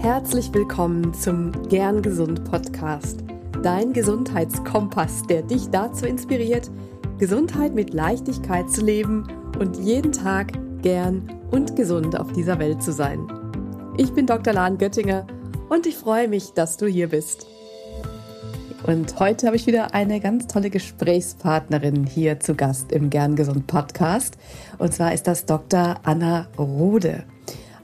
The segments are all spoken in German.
Herzlich willkommen zum Gern Gesund Podcast, dein Gesundheitskompass, der dich dazu inspiriert, Gesundheit mit Leichtigkeit zu leben und jeden Tag gern und gesund auf dieser Welt zu sein. Ich bin Dr. Lahn Göttinger und ich freue mich, dass du hier bist. Und heute habe ich wieder eine ganz tolle Gesprächspartnerin hier zu Gast im Gern Gesund Podcast. Und zwar ist das Dr. Anna Rode.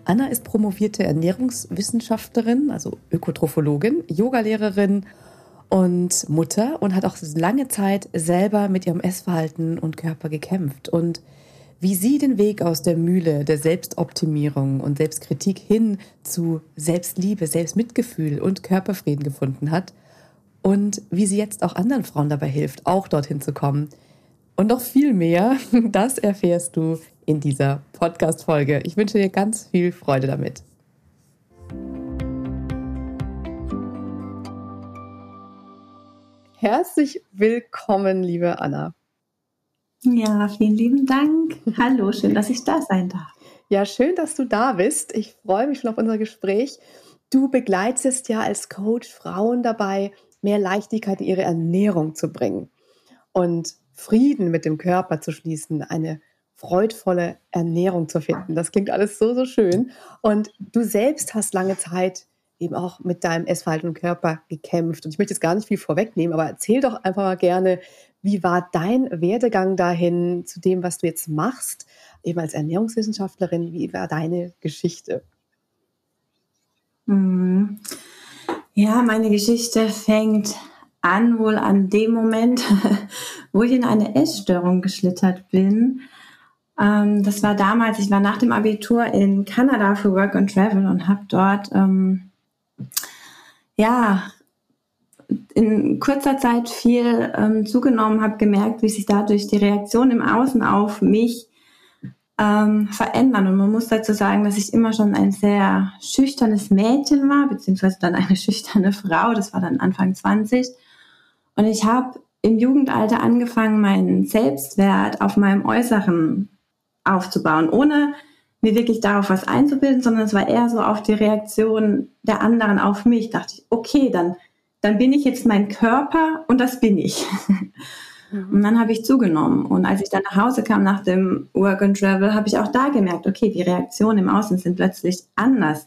Anna ist promovierte Ernährungswissenschaftlerin, also Ökotrophologin, Yogalehrerin und Mutter und hat auch lange Zeit selber mit ihrem Essverhalten und Körper gekämpft. Und wie sie den Weg aus der Mühle der Selbstoptimierung und Selbstkritik hin zu Selbstliebe, Selbstmitgefühl und Körperfrieden gefunden hat und wie sie jetzt auch anderen Frauen dabei hilft, auch dorthin zu kommen. Und noch viel mehr, das erfährst du in dieser Podcast-Folge. Ich wünsche dir ganz viel Freude damit. Herzlich willkommen, liebe Anna. Ja, vielen lieben Dank. Hallo, schön, dass ich da sein darf. Ja, schön, dass du da bist. Ich freue mich schon auf unser Gespräch. Du begleitest ja als Coach Frauen dabei, mehr Leichtigkeit in ihre Ernährung zu bringen und Frieden mit dem Körper zu schließen, eine freudvolle Ernährung zu finden. Das klingt alles so, so schön. Und du selbst hast lange Zeit eben auch mit deinem Essverhalten und Körper gekämpft. Und ich möchte jetzt gar nicht viel vorwegnehmen, aber erzähl doch einfach mal gerne, wie war dein Werdegang dahin zu dem, was du jetzt machst, eben als Ernährungswissenschaftlerin? Wie war deine Geschichte? Mhm. Ja, meine Geschichte fängt an wohl an dem Moment, wo ich in eine Essstörung geschlittert bin. Ähm, das war damals, ich war nach dem Abitur in Kanada für Work and Travel und habe dort ähm, ja in kurzer Zeit viel ähm, zugenommen, habe gemerkt, wie sich dadurch die Reaktion im Außen auf mich ähm, verändern. Und man muss dazu sagen, dass ich immer schon ein sehr schüchternes Mädchen war, beziehungsweise dann eine schüchterne Frau. Das war dann Anfang 20. Und ich habe im Jugendalter angefangen, meinen Selbstwert auf meinem Äußeren aufzubauen, ohne mir wirklich darauf was einzubilden, sondern es war eher so auf die Reaktion der anderen auf mich. Dachte ich, okay, dann, dann bin ich jetzt mein Körper und das bin ich. Mhm. Und dann habe ich zugenommen. Und als ich dann nach Hause kam nach dem Work and Travel, habe ich auch da gemerkt, okay, die Reaktionen im Außen sind plötzlich anders.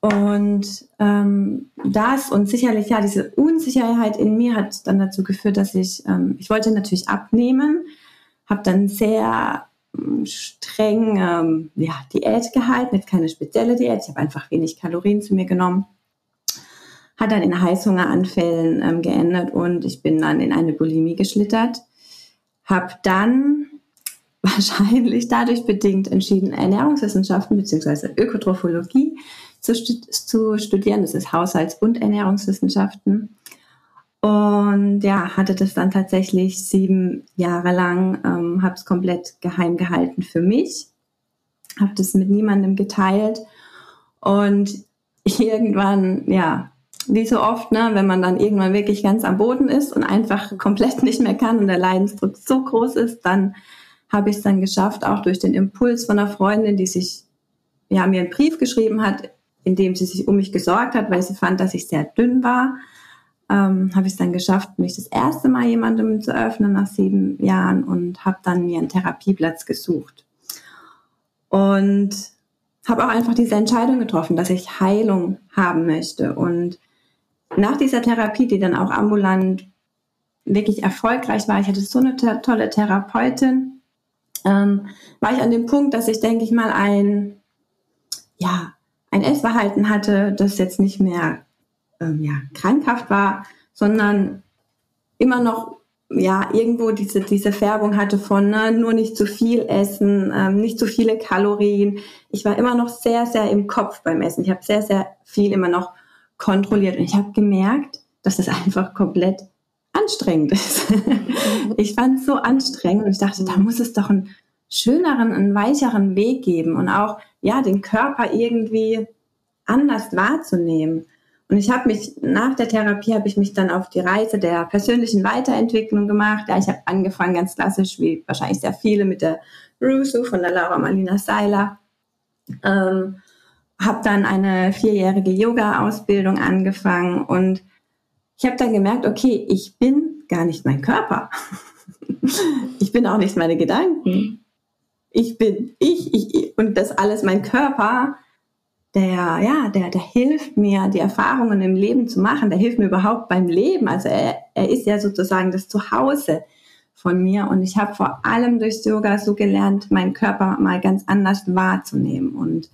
Und ähm, das und sicherlich ja diese Unsicherheit in mir hat dann dazu geführt, dass ich ähm, ich wollte natürlich abnehmen, habe dann sehr streng ähm, ja, Diät gehalten, jetzt keine spezielle Diät, ich habe einfach wenig Kalorien zu mir genommen. Hat dann in Heißhungeranfällen ähm, geendet und ich bin dann in eine Bulimie geschlittert. Habe dann wahrscheinlich dadurch bedingt entschieden, Ernährungswissenschaften bzw. Ökotrophologie zu, zu studieren. Das ist Haushalts- und Ernährungswissenschaften. Und ja, hatte das dann tatsächlich sieben Jahre lang, ähm, habe es komplett geheim gehalten für mich, habe das mit niemandem geteilt. Und irgendwann, ja, wie so oft, ne, wenn man dann irgendwann wirklich ganz am Boden ist und einfach komplett nicht mehr kann und der Leidensdruck so groß ist, dann habe ich es dann geschafft, auch durch den Impuls von einer Freundin, die sich, ja, mir einen Brief geschrieben hat, in dem sie sich um mich gesorgt hat, weil sie fand, dass ich sehr dünn war, ähm, habe ich es dann geschafft, mich das erste Mal jemandem zu öffnen nach sieben Jahren und habe dann mir einen Therapieplatz gesucht. Und habe auch einfach diese Entscheidung getroffen, dass ich Heilung haben möchte. Und nach dieser Therapie, die dann auch ambulant wirklich erfolgreich war, ich hatte so eine tolle Therapeutin, ähm, war ich an dem Punkt, dass ich, denke ich mal, ein, ja, ein Essverhalten hatte, das jetzt nicht mehr ähm, ja, krankhaft war, sondern immer noch ja irgendwo diese diese Färbung hatte von ne, nur nicht zu viel essen, ähm, nicht zu viele Kalorien. Ich war immer noch sehr sehr im Kopf beim Essen. Ich habe sehr sehr viel immer noch kontrolliert und ich habe gemerkt, dass es einfach komplett anstrengend ist. ich fand es so anstrengend und ich dachte, da muss es doch einen schöneren, einen weicheren Weg geben und auch ja den Körper irgendwie anders wahrzunehmen. Und ich habe mich nach der Therapie habe ich mich dann auf die Reise der persönlichen Weiterentwicklung gemacht. Ja, ich habe angefangen ganz klassisch, wie wahrscheinlich sehr viele, mit der Rusu von der Laura Marlina Seiler. Ähm, habe dann eine vierjährige Yoga-Ausbildung angefangen und ich habe dann gemerkt, okay, ich bin gar nicht mein Körper. ich bin auch nicht meine Gedanken. Ich bin ich, ich, und das alles mein Körper, der, ja, der, der hilft mir, die Erfahrungen im Leben zu machen, der hilft mir überhaupt beim Leben. Also er, er ist ja sozusagen das Zuhause von mir und ich habe vor allem durch Yoga so gelernt, meinen Körper mal ganz anders wahrzunehmen und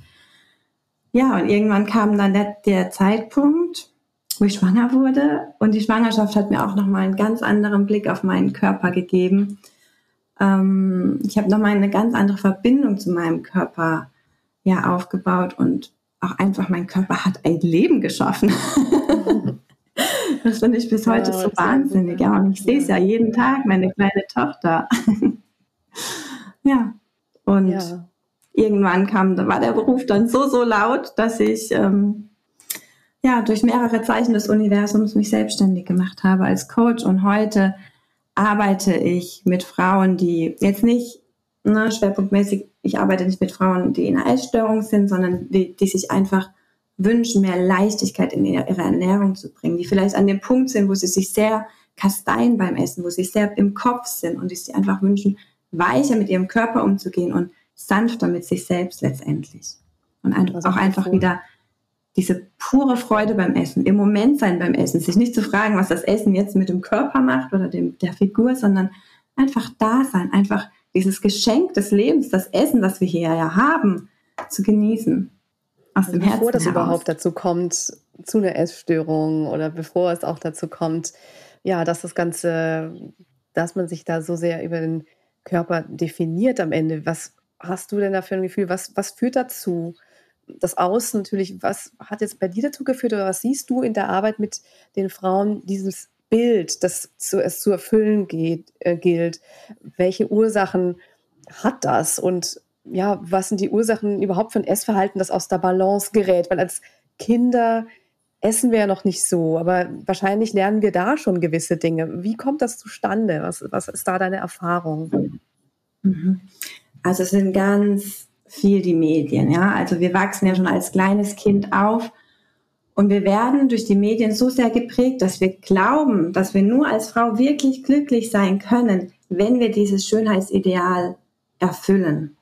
ja, und irgendwann kam dann der, der Zeitpunkt, wo ich schwanger wurde. Und die Schwangerschaft hat mir auch nochmal einen ganz anderen Blick auf meinen Körper gegeben. Ähm, ich habe nochmal eine ganz andere Verbindung zu meinem Körper ja, aufgebaut und auch einfach mein Körper hat ein Leben geschaffen. das finde ich bis heute ja, so wahnsinnig. Ja, und ich sehe es ja jeden Tag, meine kleine Tochter. ja, und ja irgendwann kam, da war der Beruf dann so, so laut, dass ich ähm, ja durch mehrere Zeichen des Universums mich selbstständig gemacht habe als Coach und heute arbeite ich mit Frauen, die jetzt nicht ne, schwerpunktmäßig, ich arbeite nicht mit Frauen, die in einer Essstörung sind, sondern die, die sich einfach wünschen, mehr Leichtigkeit in ihre, Ernährung zu bringen, die vielleicht an dem Punkt sind, wo sie sich sehr kasteien beim Essen, wo sie sehr im Kopf sind und die sich einfach wünschen, weicher mit ihrem Körper umzugehen und sanfter mit sich selbst letztendlich. Und ein, auch einfach wieder diese pure Freude beim Essen, im Moment sein beim Essen, sich nicht zu fragen, was das Essen jetzt mit dem Körper macht oder dem, der Figur, sondern einfach da sein, einfach dieses Geschenk des Lebens, das Essen, das wir hier ja haben, zu genießen. Aus also dem bevor Herzen das heraus. überhaupt dazu kommt, zu einer Essstörung oder bevor es auch dazu kommt, ja, dass das Ganze, dass man sich da so sehr über den Körper definiert am Ende, was hast du denn da für ein Gefühl? Was, was führt dazu? Das Außen natürlich, was hat jetzt bei dir dazu geführt oder was siehst du in der Arbeit mit den Frauen, dieses Bild, das zu, es zu erfüllen geht, äh, gilt? Welche Ursachen hat das? Und ja, was sind die Ursachen überhaupt für ein Essverhalten, das aus der Balance gerät? Weil als Kinder essen wir ja noch nicht so, aber wahrscheinlich lernen wir da schon gewisse Dinge. Wie kommt das zustande? Was, was ist da deine Erfahrung? Mhm. Also es sind ganz viel die Medien, ja. Also wir wachsen ja schon als kleines Kind auf und wir werden durch die Medien so sehr geprägt, dass wir glauben, dass wir nur als Frau wirklich glücklich sein können, wenn wir dieses Schönheitsideal erfüllen.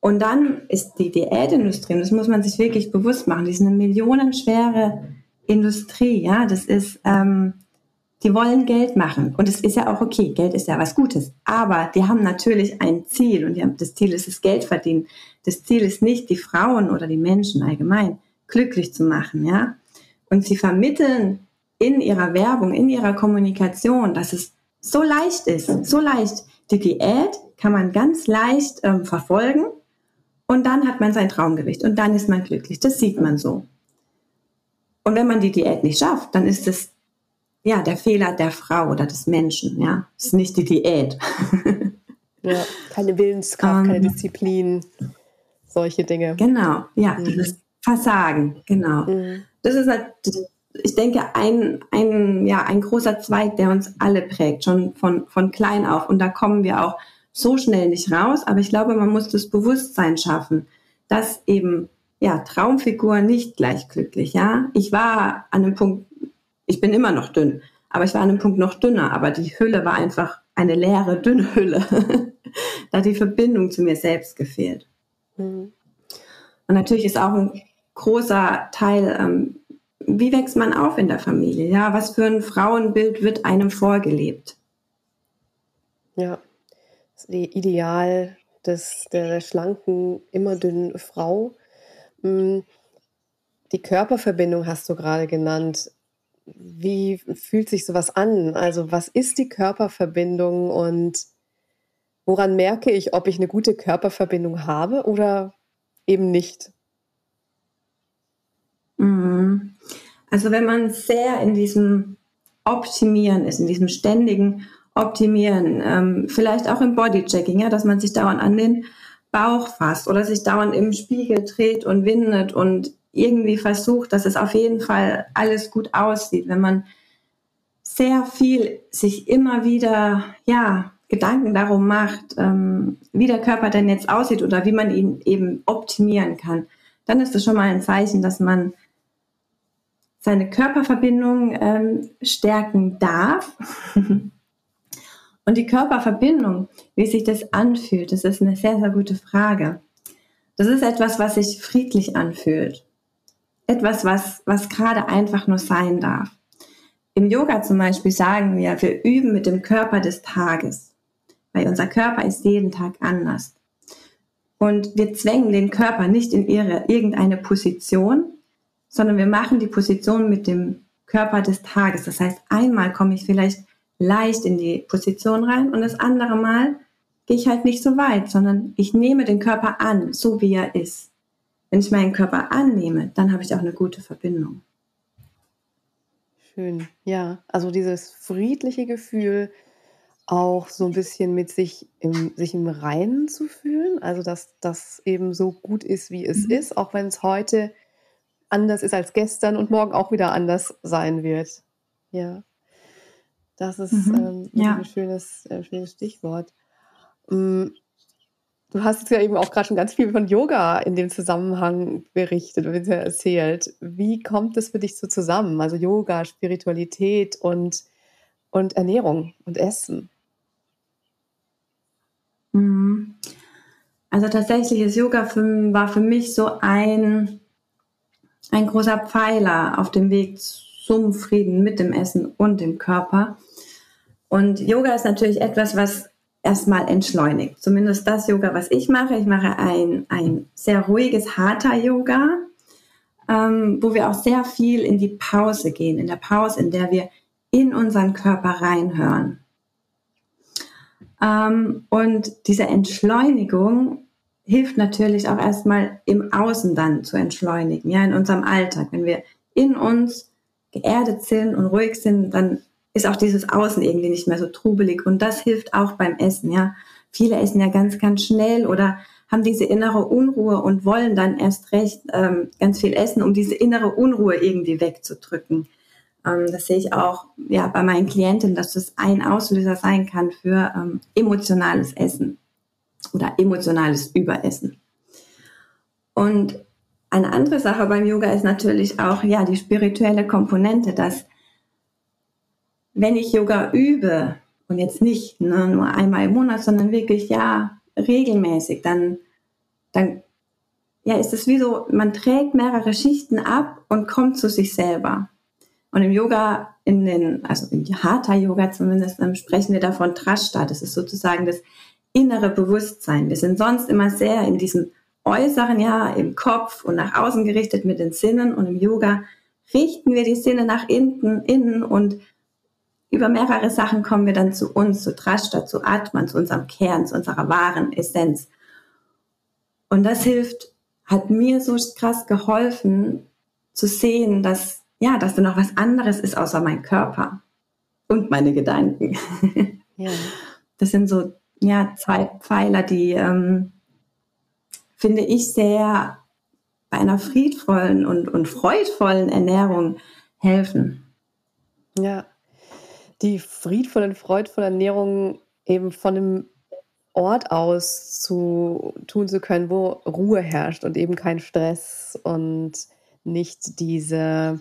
Und dann ist die Diätindustrie, und das muss man sich wirklich bewusst machen, die ist eine millionenschwere Industrie, ja. Das ist ähm, die wollen Geld machen. Und es ist ja auch okay, Geld ist ja was Gutes. Aber die haben natürlich ein Ziel und haben, das Ziel ist das Geld verdienen. Das Ziel ist nicht, die Frauen oder die Menschen allgemein glücklich zu machen, ja. Und sie vermitteln in ihrer Werbung, in ihrer Kommunikation, dass es so leicht ist, so leicht. Die Diät kann man ganz leicht ähm, verfolgen und dann hat man sein Traumgewicht und dann ist man glücklich. Das sieht man so. Und wenn man die Diät nicht schafft, dann ist es ja, der Fehler der Frau oder des Menschen, ja. Das ist nicht die Diät. ja, keine Willenskraft, keine ähm. Disziplin, solche Dinge. Genau, ja, mhm. das Versagen, genau. Mhm. Das ist halt, ich denke, ein, ein, ja, ein großer Zweig, der uns alle prägt, schon von, von klein auf. Und da kommen wir auch so schnell nicht raus. Aber ich glaube, man muss das Bewusstsein schaffen, dass eben, ja, Traumfigur nicht gleich glücklich, ja. Ich war an einem Punkt ich bin immer noch dünn, aber ich war an einem Punkt noch dünner, aber die Hülle war einfach eine leere, dünne Hülle. da hat die Verbindung zu mir selbst gefehlt. Mhm. Und natürlich ist auch ein großer Teil, ähm, wie wächst man auf in der Familie? Ja, was für ein Frauenbild wird einem vorgelebt? Ja, das Ideal des, der schlanken, immer dünnen Frau. Hm, die Körperverbindung hast du gerade genannt wie fühlt sich sowas an? Also was ist die Körperverbindung und woran merke ich, ob ich eine gute Körperverbindung habe oder eben nicht? Mhm. Also wenn man sehr in diesem Optimieren ist, in diesem ständigen Optimieren, ähm, vielleicht auch im Bodychecking, ja, dass man sich dauernd an den Bauch fasst oder sich dauernd im Spiegel dreht und windet und irgendwie versucht, dass es auf jeden Fall alles gut aussieht. Wenn man sehr viel sich immer wieder, ja, Gedanken darum macht, ähm, wie der Körper denn jetzt aussieht oder wie man ihn eben optimieren kann, dann ist es schon mal ein Zeichen, dass man seine Körperverbindung ähm, stärken darf. Und die Körperverbindung, wie sich das anfühlt, das ist eine sehr, sehr gute Frage. Das ist etwas, was sich friedlich anfühlt. Etwas, was, was gerade einfach nur sein darf. Im Yoga zum Beispiel sagen wir, wir üben mit dem Körper des Tages, weil unser Körper ist jeden Tag anders. Und wir zwängen den Körper nicht in ihre, irgendeine Position, sondern wir machen die Position mit dem Körper des Tages. Das heißt, einmal komme ich vielleicht leicht in die Position rein und das andere Mal gehe ich halt nicht so weit, sondern ich nehme den Körper an, so wie er ist. Wenn ich meinen Körper annehme, dann habe ich auch eine gute Verbindung. Schön, ja. Also dieses friedliche Gefühl, auch so ein bisschen mit sich im, sich im Reinen zu fühlen. Also dass das eben so gut ist, wie es mhm. ist, auch wenn es heute anders ist als gestern und morgen auch wieder anders sein wird. Ja. Das ist mhm. ähm, ja. ein schönes, äh, schönes Stichwort. Ähm, du hast jetzt ja eben auch gerade schon ganz viel von Yoga in dem Zusammenhang berichtet und erzählt. Wie kommt das für dich so zusammen? Also Yoga, Spiritualität und, und Ernährung und Essen? Mhm. Also tatsächlich ist Yoga für, war für mich so ein, ein großer Pfeiler auf dem Weg zum Frieden mit dem Essen und dem Körper. Und Yoga ist natürlich etwas, was erstmal entschleunigt. Zumindest das Yoga, was ich mache. Ich mache ein, ein sehr ruhiges Hatha-Yoga, ähm, wo wir auch sehr viel in die Pause gehen. In der Pause, in der wir in unseren Körper reinhören. Ähm, und diese Entschleunigung hilft natürlich auch erstmal im Außen dann zu entschleunigen, ja, in unserem Alltag. Wenn wir in uns geerdet sind und ruhig sind, dann ist auch dieses Außen irgendwie nicht mehr so trubelig. Und das hilft auch beim Essen, ja. Viele essen ja ganz, ganz schnell oder haben diese innere Unruhe und wollen dann erst recht ähm, ganz viel essen, um diese innere Unruhe irgendwie wegzudrücken. Ähm, das sehe ich auch ja, bei meinen Klienten, dass das ein Auslöser sein kann für ähm, emotionales Essen oder emotionales Überessen. Und eine andere Sache beim Yoga ist natürlich auch ja die spirituelle Komponente, dass wenn ich Yoga übe und jetzt nicht ne, nur einmal im Monat, sondern wirklich ja regelmäßig, dann dann ja ist es wie so, man trägt mehrere Schichten ab und kommt zu sich selber. Und im Yoga, in den, also im Hatha-Yoga zumindest, sprechen wir davon Trashta. Das ist sozusagen das innere Bewusstsein. Wir sind sonst immer sehr in diesem Äußeren, ja, im Kopf und nach außen gerichtet mit den Sinnen. Und im Yoga richten wir die Sinne nach innen, innen und über mehrere Sachen kommen wir dann zu uns, zu Trashta, zu Atman, zu unserem Kern, zu unserer wahren Essenz. Und das hilft, hat mir so krass geholfen, zu sehen, dass ja, dass da noch was anderes ist außer mein Körper und meine Gedanken. Ja. Das sind so ja zwei Pfeiler, die ähm, finde ich sehr bei einer friedvollen und, und freudvollen Ernährung helfen. Ja, die friedvolle und freudvolle Ernährung eben von einem Ort aus zu tun zu können, wo Ruhe herrscht und eben kein Stress und nicht diese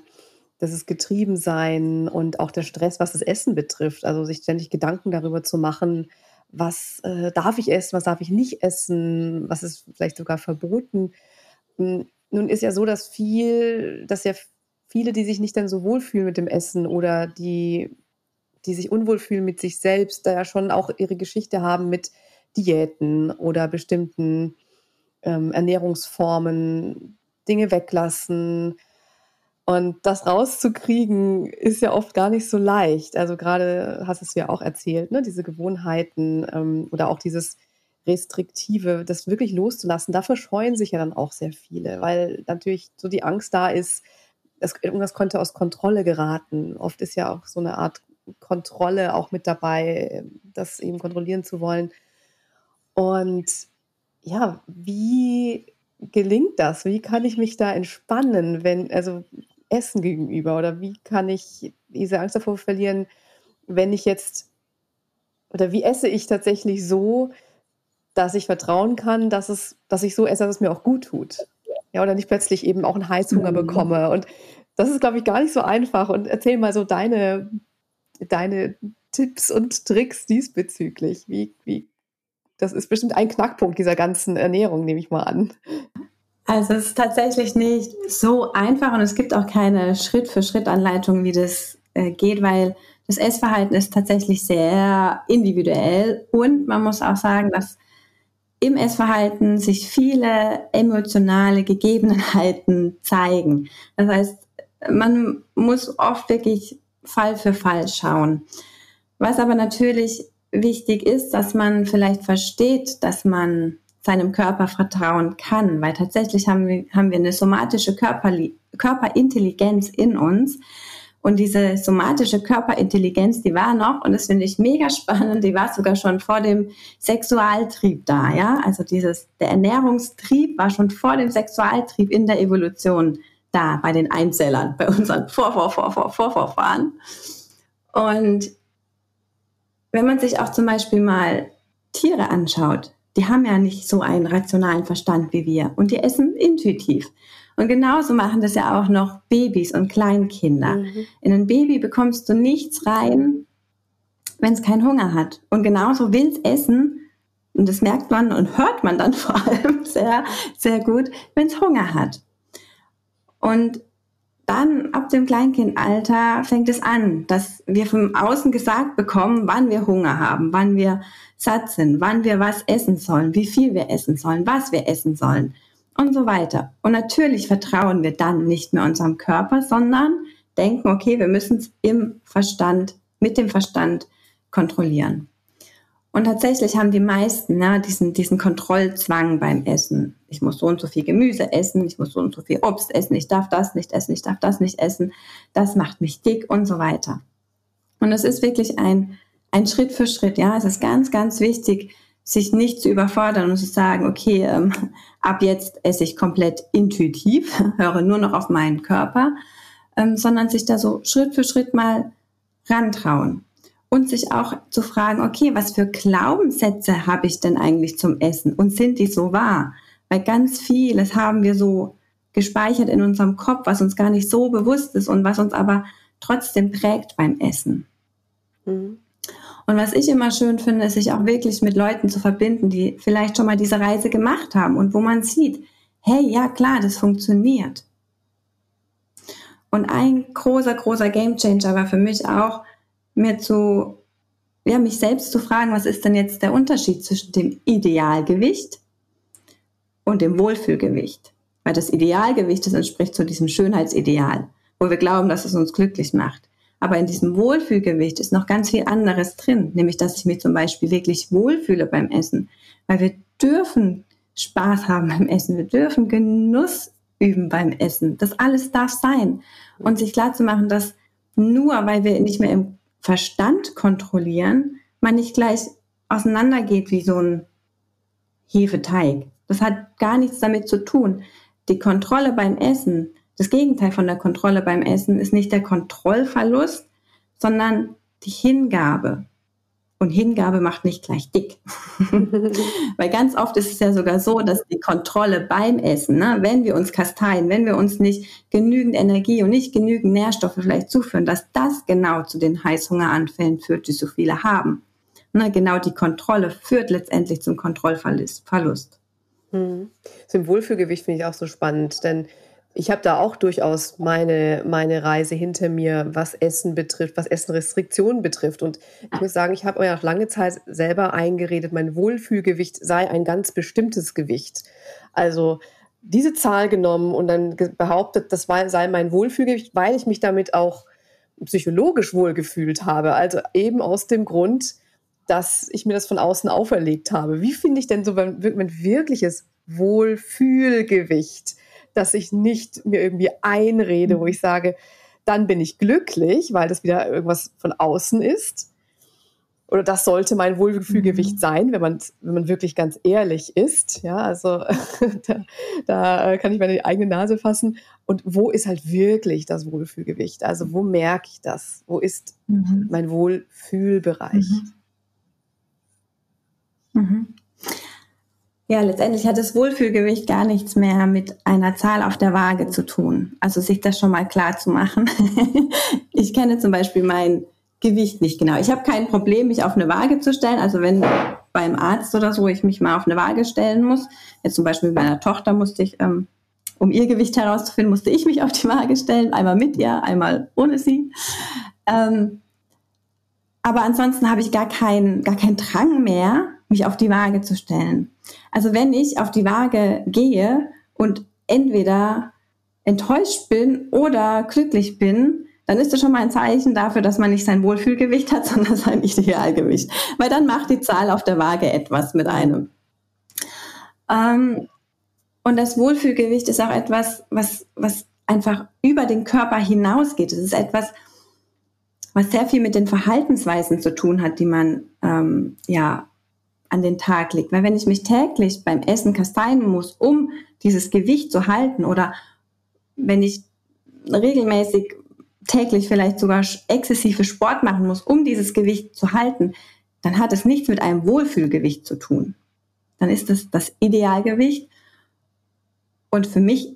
das ist Getriebensein und auch der Stress, was das Essen betrifft. Also sich ständig Gedanken darüber zu machen, was äh, darf ich essen, was darf ich nicht essen, was ist vielleicht sogar verboten. Hm, nun ist ja so, dass viel, dass ja viele, die sich nicht dann so wohlfühlen mit dem Essen oder die, die sich unwohl fühlen mit sich selbst, da ja schon auch ihre Geschichte haben mit Diäten oder bestimmten ähm, Ernährungsformen, Dinge weglassen, und das rauszukriegen ist ja oft gar nicht so leicht. Also gerade hast es ja auch erzählt, ne? diese Gewohnheiten ähm, oder auch dieses Restriktive, das wirklich loszulassen, dafür scheuen sich ja dann auch sehr viele, weil natürlich so die Angst da ist, dass irgendwas könnte aus Kontrolle geraten. Oft ist ja auch so eine Art Kontrolle auch mit dabei, das eben kontrollieren zu wollen. Und ja, wie gelingt das? Wie kann ich mich da entspannen, wenn, also Essen gegenüber? Oder wie kann ich diese Angst davor verlieren, wenn ich jetzt, oder wie esse ich tatsächlich so, dass ich vertrauen kann, dass, es, dass ich so esse, dass es mir auch gut tut? Ja, oder nicht plötzlich eben auch einen Heißhunger mhm. bekomme. Und das ist, glaube ich, gar nicht so einfach. Und erzähl mal so deine, deine Tipps und Tricks diesbezüglich. Wie, wie, das ist bestimmt ein Knackpunkt dieser ganzen Ernährung, nehme ich mal an. Also es ist tatsächlich nicht so einfach und es gibt auch keine Schritt-für-Schritt-Anleitung, wie das äh, geht, weil das Essverhalten ist tatsächlich sehr individuell und man muss auch sagen, dass im Essverhalten sich viele emotionale Gegebenheiten zeigen. Das heißt, man muss oft wirklich Fall für Fall schauen. Was aber natürlich wichtig ist, dass man vielleicht versteht, dass man seinem Körper vertrauen kann, weil tatsächlich haben wir, haben wir eine somatische Körperli Körperintelligenz in uns. Und diese somatische Körperintelligenz, die war noch, und das finde ich mega spannend, die war sogar schon vor dem Sexualtrieb da, ja. Also dieses, der Ernährungstrieb war schon vor dem Sexualtrieb in der Evolution da, bei den Einzellern, bei unseren Vor, Vor, Vor, Vor, Vor, Vorfahren. Und wenn man sich auch zum Beispiel mal Tiere anschaut, die haben ja nicht so einen rationalen Verstand wie wir und die essen intuitiv. Und genauso machen das ja auch noch Babys und Kleinkinder. Mhm. In ein Baby bekommst du nichts rein, wenn es keinen Hunger hat. Und genauso will es essen, und das merkt man und hört man dann vor allem sehr, sehr gut, wenn es Hunger hat. Und dann ab dem Kleinkindalter fängt es an, dass wir vom Außen gesagt bekommen, wann wir Hunger haben, wann wir satt sind, wann wir was essen sollen, wie viel wir essen sollen, was wir essen sollen und so weiter. Und natürlich vertrauen wir dann nicht mehr unserem Körper, sondern denken, okay, wir müssen es im Verstand, mit dem Verstand kontrollieren. Und tatsächlich haben die meisten ne, diesen, diesen Kontrollzwang beim Essen. Ich muss so und so viel Gemüse essen, ich muss so und so viel Obst essen, ich darf das nicht essen, ich darf das nicht essen, das macht mich dick und so weiter. Und es ist wirklich ein, ein Schritt für Schritt, ja, es ist ganz, ganz wichtig, sich nicht zu überfordern und zu sagen, okay, ähm, ab jetzt esse ich komplett intuitiv, höre nur noch auf meinen Körper, ähm, sondern sich da so Schritt für Schritt mal rantrauen. Und sich auch zu fragen, okay, was für Glaubenssätze habe ich denn eigentlich zum Essen und sind die so wahr? Weil ganz vieles haben wir so gespeichert in unserem Kopf, was uns gar nicht so bewusst ist und was uns aber trotzdem prägt beim Essen. Mhm. Und was ich immer schön finde, ist sich auch wirklich mit Leuten zu verbinden, die vielleicht schon mal diese Reise gemacht haben und wo man sieht, hey, ja klar, das funktioniert. Und ein großer, großer Gamechanger war für mich auch, mir zu, ja, mich selbst zu fragen, was ist denn jetzt der Unterschied zwischen dem Idealgewicht und dem Wohlfühlgewicht? Weil das Idealgewicht, das entspricht zu diesem Schönheitsideal, wo wir glauben, dass es uns glücklich macht. Aber in diesem Wohlfühlgewicht ist noch ganz viel anderes drin, nämlich dass ich mich zum Beispiel wirklich wohlfühle beim Essen. Weil wir dürfen Spaß haben beim Essen, wir dürfen Genuss üben beim Essen. Das alles darf sein. Und sich klar zu machen, dass nur weil wir nicht mehr im Verstand kontrollieren, man nicht gleich auseinandergeht wie so ein Hefeteig. Das hat gar nichts damit zu tun. Die Kontrolle beim Essen das Gegenteil von der Kontrolle beim Essen ist nicht der Kontrollverlust, sondern die Hingabe. Und Hingabe macht nicht gleich dick. Weil ganz oft ist es ja sogar so, dass die Kontrolle beim Essen, ne, wenn wir uns kasteien, wenn wir uns nicht genügend Energie und nicht genügend Nährstoffe vielleicht zuführen, dass das genau zu den Heißhungeranfällen führt, die so viele haben. Ne, genau die Kontrolle führt letztendlich zum Kontrollverlust. Hm. Das Wohlfühlgewicht finde ich auch so spannend, denn ich habe da auch durchaus meine, meine Reise hinter mir, was Essen betrifft, was Essenrestriktionen betrifft. Und ich muss sagen, ich habe mir auch lange Zeit selber eingeredet, mein Wohlfühlgewicht sei ein ganz bestimmtes Gewicht. Also diese Zahl genommen und dann behauptet, das sei mein Wohlfühlgewicht, weil ich mich damit auch psychologisch wohlgefühlt habe. Also eben aus dem Grund, dass ich mir das von außen auferlegt habe. Wie finde ich denn so mein, mein wirkliches Wohlfühlgewicht? Dass ich nicht mir irgendwie einrede, wo mhm. ich sage, dann bin ich glücklich, weil das wieder irgendwas von außen ist. Oder das sollte mein Wohlgefühlgewicht mhm. sein, wenn man, wenn man wirklich ganz ehrlich ist. Ja, also da, da kann ich meine eigene Nase fassen. Und wo ist halt wirklich das Wohlfühlgewicht? Also wo merke ich das? Wo ist mhm. mein Wohlfühlbereich? Mhm. Ja, letztendlich hat das Wohlfühlgewicht gar nichts mehr mit einer Zahl auf der Waage zu tun. Also sich das schon mal klar zu machen. ich kenne zum Beispiel mein Gewicht nicht genau. Ich habe kein Problem, mich auf eine Waage zu stellen. Also wenn beim Arzt oder so ich mich mal auf eine Waage stellen muss, jetzt zum Beispiel bei meiner Tochter musste ich, ähm, um ihr Gewicht herauszufinden, musste ich mich auf die Waage stellen, einmal mit ihr, einmal ohne sie. Ähm, aber ansonsten habe ich gar keinen gar keinen Drang mehr, mich auf die Waage zu stellen. Also wenn ich auf die Waage gehe und entweder enttäuscht bin oder glücklich bin, dann ist das schon mal ein Zeichen dafür, dass man nicht sein Wohlfühlgewicht hat, sondern sein Idealgewicht. Weil dann macht die Zahl auf der Waage etwas mit einem. Ähm, und das Wohlfühlgewicht ist auch etwas, was, was einfach über den Körper hinausgeht. Es ist etwas, was sehr viel mit den Verhaltensweisen zu tun hat, die man ähm, ja an den Tag legt. Weil wenn ich mich täglich beim Essen kasteien muss, um dieses Gewicht zu halten oder wenn ich regelmäßig täglich vielleicht sogar exzessive Sport machen muss, um dieses Gewicht zu halten, dann hat es nichts mit einem Wohlfühlgewicht zu tun. Dann ist es das Idealgewicht. Und für mich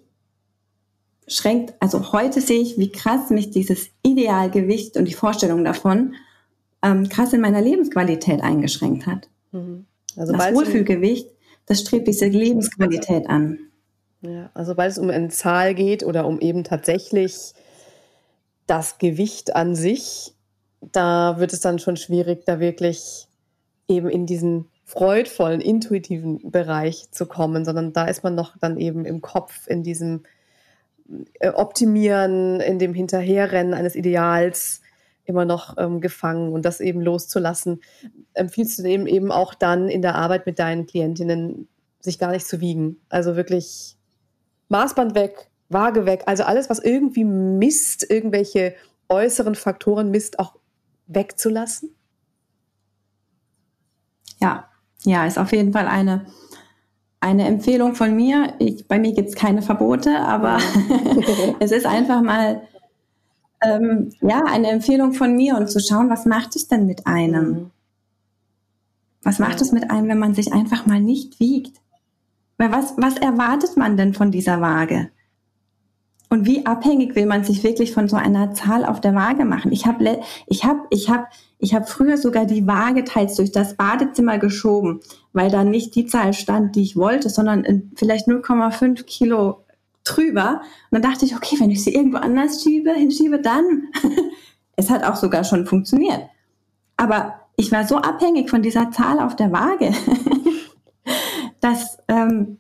schränkt, also heute sehe ich, wie krass mich dieses Idealgewicht und die Vorstellung davon ähm, krass in meiner Lebensqualität eingeschränkt hat. Mhm. Also das Wohlfühlgewicht, das strebt diese Lebensqualität an. Ja, also weil es um eine Zahl geht oder um eben tatsächlich das Gewicht an sich, da wird es dann schon schwierig, da wirklich eben in diesen freudvollen, intuitiven Bereich zu kommen, sondern da ist man noch dann eben im Kopf, in diesem äh, Optimieren, in dem Hinterherrennen eines Ideals immer noch ähm, gefangen und das eben loszulassen. Empfiehlst du dem eben auch dann in der Arbeit mit deinen Klientinnen, sich gar nicht zu wiegen? Also wirklich Maßband weg, Waage weg, also alles, was irgendwie misst, irgendwelche äußeren Faktoren misst, auch wegzulassen? Ja, ja, ist auf jeden Fall eine, eine Empfehlung von mir. Ich, bei mir gibt es keine Verbote, aber es ist einfach mal ähm, ja, eine Empfehlung von mir und zu schauen, was macht es denn mit einem? Mhm. Was macht es mit einem, wenn man sich einfach mal nicht wiegt? Weil was, was erwartet man denn von dieser Waage? Und wie abhängig will man sich wirklich von so einer Zahl auf der Waage machen? Ich habe ich hab, ich hab, ich hab früher sogar die Waage teils durch das Badezimmer geschoben, weil da nicht die Zahl stand, die ich wollte, sondern vielleicht 0,5 Kilo drüber. Und dann dachte ich, okay, wenn ich sie irgendwo anders schiebe, hinschiebe, dann. es hat auch sogar schon funktioniert. Aber ich war so abhängig von dieser Zahl auf der Waage, dass ähm,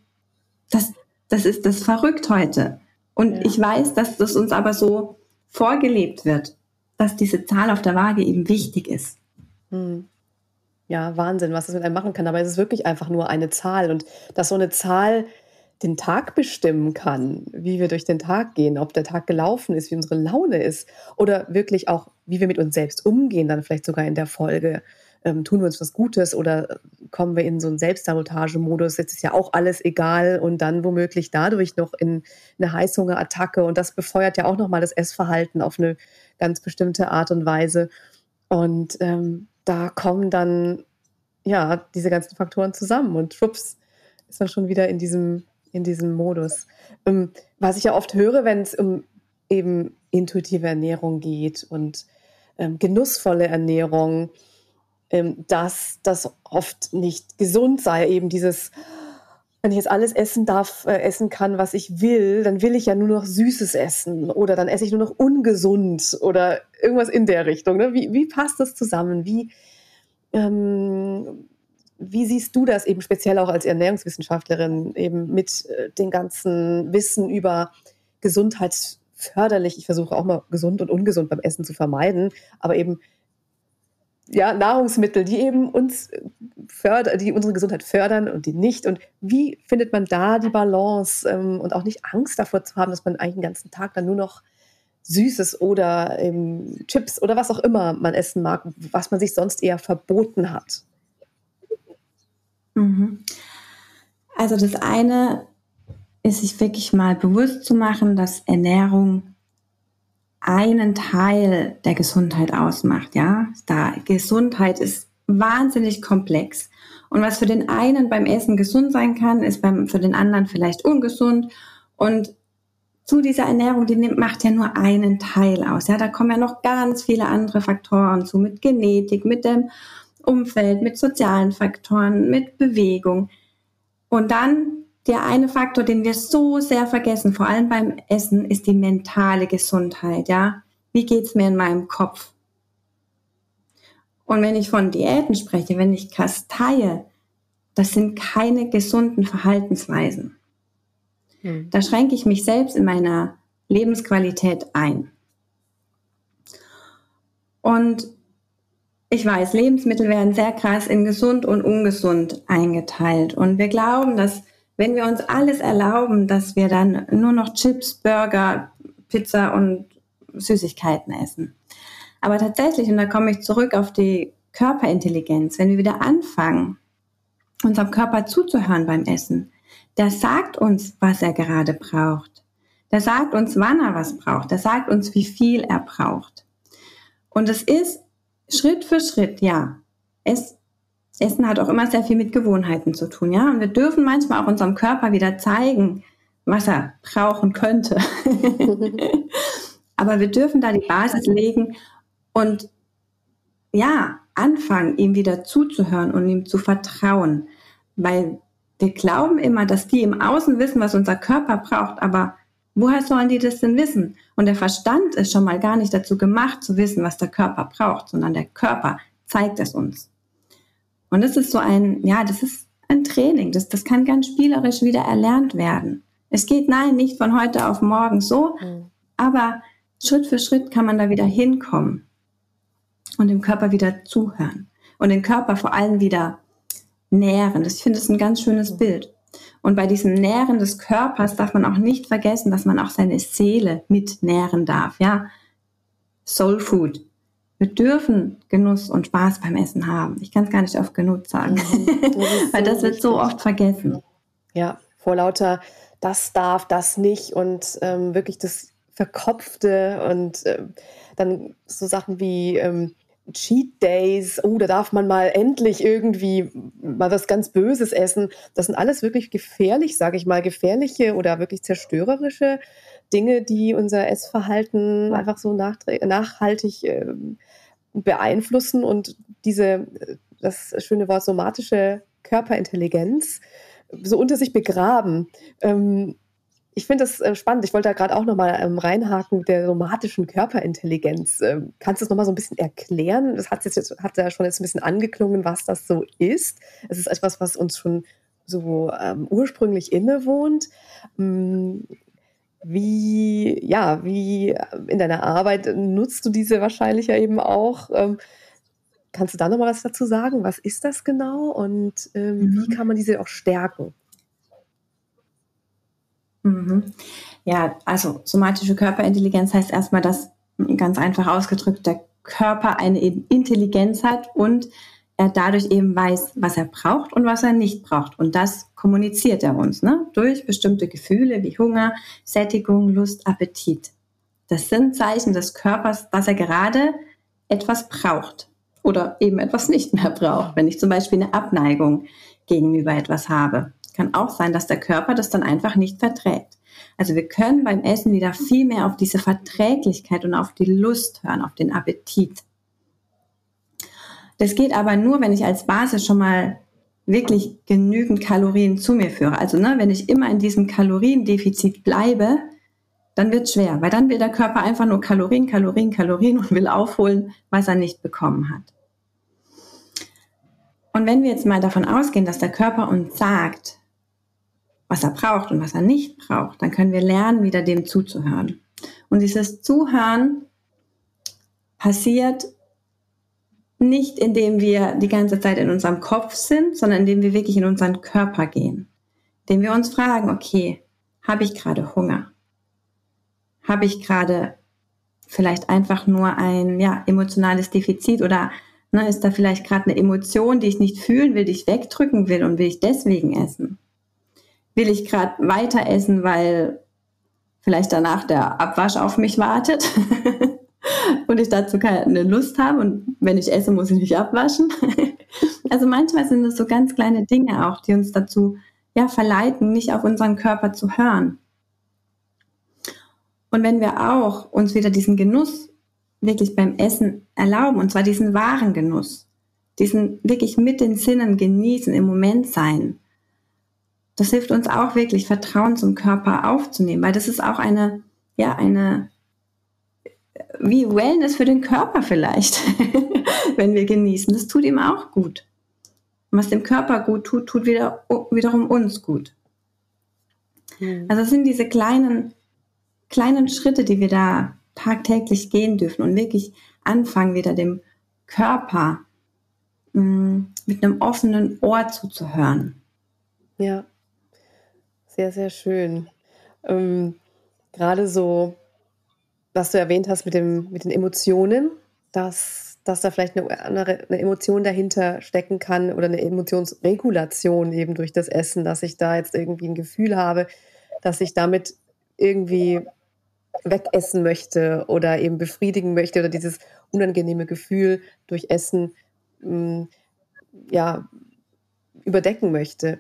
das, das ist das verrückt heute. Und ja. ich weiß, dass das uns aber so vorgelebt wird, dass diese Zahl auf der Waage eben wichtig ist. Hm. Ja, Wahnsinn, was das mit einem machen kann. Aber es ist wirklich einfach nur eine Zahl. Und dass so eine Zahl den Tag bestimmen kann, wie wir durch den Tag gehen, ob der Tag gelaufen ist, wie unsere Laune ist oder wirklich auch, wie wir mit uns selbst umgehen, dann vielleicht sogar in der Folge. Ähm, tun wir uns was Gutes oder kommen wir in so einen Selbstsabotage-Modus, jetzt ist ja auch alles egal und dann womöglich dadurch noch in eine Heißhungerattacke und das befeuert ja auch nochmal das Essverhalten auf eine ganz bestimmte Art und Weise. Und ähm, da kommen dann ja diese ganzen Faktoren zusammen und schwupps ist man schon wieder in diesem in diesem Modus. Ähm, was ich ja oft höre, wenn es um eben intuitive Ernährung geht und ähm, genussvolle Ernährung, ähm, dass das oft nicht gesund sei. Eben dieses, wenn ich jetzt alles essen darf, äh, essen kann, was ich will, dann will ich ja nur noch Süßes essen oder dann esse ich nur noch ungesund oder irgendwas in der Richtung. Ne? Wie, wie passt das zusammen? Wie, ähm, wie siehst du das eben speziell auch als Ernährungswissenschaftlerin eben mit äh, dem ganzen Wissen über gesundheitsförderlich? Ich versuche auch mal gesund und ungesund beim Essen zu vermeiden, aber eben ja, Nahrungsmittel, die eben uns fördern, die unsere Gesundheit fördern und die nicht. Und wie findet man da die Balance ähm, und auch nicht Angst davor zu haben, dass man eigentlich den ganzen Tag dann nur noch Süßes oder ähm, Chips oder was auch immer man essen mag, was man sich sonst eher verboten hat? Mhm. Also das eine ist sich wirklich mal bewusst zu machen, dass Ernährung einen Teil der Gesundheit ausmacht, ja. Da Gesundheit ist wahnsinnig komplex Und was für den einen beim Essen gesund sein kann, ist beim, für den anderen vielleicht ungesund. Und zu dieser Ernährung, die nimmt, macht ja nur einen Teil aus. Ja, da kommen ja noch ganz viele andere Faktoren zu, mit Genetik, mit dem Umfeld, mit sozialen Faktoren, mit Bewegung. Und dann der eine Faktor, den wir so sehr vergessen, vor allem beim Essen, ist die mentale Gesundheit. Ja, wie geht's mir in meinem Kopf? Und wenn ich von Diäten spreche, wenn ich kasteie, das sind keine gesunden Verhaltensweisen. Hm. Da schränke ich mich selbst in meiner Lebensqualität ein. Und ich weiß, Lebensmittel werden sehr krass in gesund und ungesund eingeteilt. Und wir glauben, dass wenn wir uns alles erlauben, dass wir dann nur noch Chips, Burger, Pizza und Süßigkeiten essen. Aber tatsächlich, und da komme ich zurück auf die Körperintelligenz, wenn wir wieder anfangen, unserem Körper zuzuhören beim Essen, der sagt uns, was er gerade braucht. Der sagt uns, wann er was braucht. Der sagt uns, wie viel er braucht. Und es ist Schritt für Schritt, ja. Es, Essen hat auch immer sehr viel mit Gewohnheiten zu tun, ja. Und wir dürfen manchmal auch unserem Körper wieder zeigen, was er brauchen könnte. Aber wir dürfen da die Basis legen und ja, anfangen, ihm wieder zuzuhören und ihm zu vertrauen. Weil wir glauben immer, dass die im Außen wissen, was unser Körper braucht, aber woher sollen die das denn wissen? Und der Verstand ist schon mal gar nicht dazu gemacht, zu wissen, was der Körper braucht, sondern der Körper zeigt es uns. Und das ist so ein, ja, das ist ein Training. Das, das kann ganz spielerisch wieder erlernt werden. Es geht nein, nicht von heute auf morgen so, mhm. aber Schritt für Schritt kann man da wieder hinkommen und dem Körper wieder zuhören und den Körper vor allem wieder nähren. Das, ich finde es ein ganz schönes Bild. Und bei diesem Nähren des Körpers darf man auch nicht vergessen, dass man auch seine Seele mit nähren darf. Ja, Soul Food. Wir dürfen Genuss und Spaß beim Essen haben. Ich kann es gar nicht oft genug sagen, mhm. das weil das wird so oft vergessen. Ja, vor lauter das darf, das nicht und ähm, wirklich das Verkopfte und äh, dann so Sachen wie ähm, Cheat Days, oh, da darf man mal endlich irgendwie mal was ganz Böses essen. Das sind alles wirklich gefährlich, sage ich mal, gefährliche oder wirklich zerstörerische Dinge, die unser Essverhalten einfach so nachhaltig äh, beeinflussen und diese, das schöne Wort somatische Körperintelligenz so unter sich begraben. Ähm, ich finde das äh, spannend. Ich wollte da gerade auch nochmal ähm, reinhaken mit der somatischen Körperintelligenz. Ähm, kannst du es nochmal so ein bisschen erklären? Das hat jetzt hat ja schon jetzt ein bisschen angeklungen, was das so ist. Es ist etwas, was uns schon so ähm, ursprünglich innewohnt. Ähm, wie, ja, wie in deiner Arbeit nutzt du diese wahrscheinlich ja eben auch? Ähm, kannst du da nochmal was dazu sagen? Was ist das genau und ähm, mhm. wie kann man diese auch stärken? Mhm. Ja, also somatische Körperintelligenz heißt erstmal, dass ganz einfach ausgedrückt der Körper eine Intelligenz hat und er dadurch eben weiß, was er braucht und was er nicht braucht. Und das kommuniziert er uns ne? durch bestimmte Gefühle wie Hunger, Sättigung, Lust, Appetit. Das sind Zeichen des Körpers, dass er gerade etwas braucht oder eben etwas nicht mehr braucht. Wenn ich zum Beispiel eine Abneigung gegenüber etwas habe. Kann auch sein, dass der Körper das dann einfach nicht verträgt. Also wir können beim Essen wieder viel mehr auf diese Verträglichkeit und auf die Lust hören, auf den Appetit. Das geht aber nur, wenn ich als Basis schon mal wirklich genügend Kalorien zu mir führe. Also ne, wenn ich immer in diesem Kaloriendefizit bleibe, dann wird es schwer, weil dann will der Körper einfach nur Kalorien, Kalorien, Kalorien und will aufholen, was er nicht bekommen hat. Und wenn wir jetzt mal davon ausgehen, dass der Körper uns sagt, was er braucht und was er nicht braucht, dann können wir lernen, wieder dem zuzuhören. Und dieses Zuhören passiert nicht, indem wir die ganze Zeit in unserem Kopf sind, sondern indem wir wirklich in unseren Körper gehen. Indem wir uns fragen, okay, habe ich gerade Hunger? Habe ich gerade vielleicht einfach nur ein ja, emotionales Defizit oder ne, ist da vielleicht gerade eine Emotion, die ich nicht fühlen will, die ich wegdrücken will und will ich deswegen essen? Will ich gerade weiter essen, weil vielleicht danach der Abwasch auf mich wartet und ich dazu keine Lust habe und wenn ich esse, muss ich nicht abwaschen. Also manchmal sind es so ganz kleine Dinge auch, die uns dazu ja, verleiten, nicht auf unseren Körper zu hören. Und wenn wir auch uns wieder diesen Genuss wirklich beim Essen erlauben, und zwar diesen wahren Genuss, diesen wirklich mit den Sinnen genießen, im Moment sein, das hilft uns auch wirklich, Vertrauen zum Körper aufzunehmen, weil das ist auch eine, ja, eine, wie Wellness für den Körper vielleicht, wenn wir genießen. Das tut ihm auch gut. Und was dem Körper gut tut, tut wieder, wiederum uns gut. Mhm. Also es sind diese kleinen, kleinen Schritte, die wir da tagtäglich gehen dürfen und wirklich anfangen, wieder dem Körper mh, mm, mit einem offenen Ohr zuzuhören. Ja, sehr, sehr schön. Ähm, Gerade so, was du erwähnt hast mit, dem, mit den Emotionen, dass dass da vielleicht eine, andere, eine Emotion dahinter stecken kann oder eine Emotionsregulation eben durch das Essen, dass ich da jetzt irgendwie ein Gefühl habe, dass ich damit irgendwie wegessen möchte oder eben befriedigen möchte oder dieses unangenehme Gefühl durch Essen mh, hm, ja, überdecken möchte.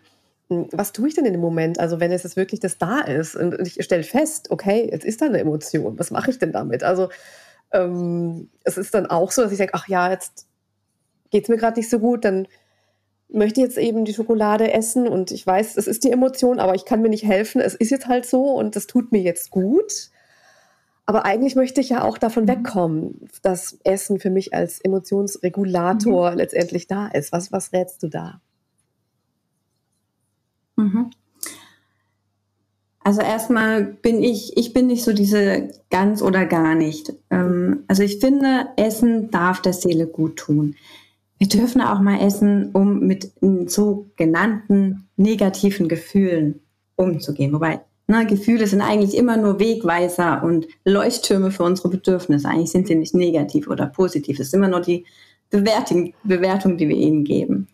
Was tue ich denn in dem Moment? Also wenn es jetzt wirklich das da ist und ich stelle fest, okay, jetzt ist da eine Emotion, was mache ich denn damit? Also ähm, es ist dann auch so, dass ich denke, ach ja, jetzt geht es mir gerade nicht so gut, dann möchte ich jetzt eben die Schokolade essen und ich weiß, es ist die Emotion, aber ich kann mir nicht helfen. Es ist jetzt halt so und das tut mir jetzt gut. Aber eigentlich möchte ich ja auch davon mhm. wegkommen, dass Essen für mich als Emotionsregulator mhm. letztendlich da ist. Was, was rätst du da? Mhm. Also erstmal bin ich, ich bin nicht so diese ganz oder gar nicht. Ähm, also ich finde, Essen darf der Seele gut tun. Wir dürfen auch mal essen, um mit sogenannten negativen Gefühlen umzugehen. Wobei, ne, Gefühle sind eigentlich immer nur Wegweiser und Leuchttürme für unsere Bedürfnisse. Eigentlich sind sie nicht negativ oder positiv. Es ist immer nur die Bewertung, Bewertung die wir ihnen geben.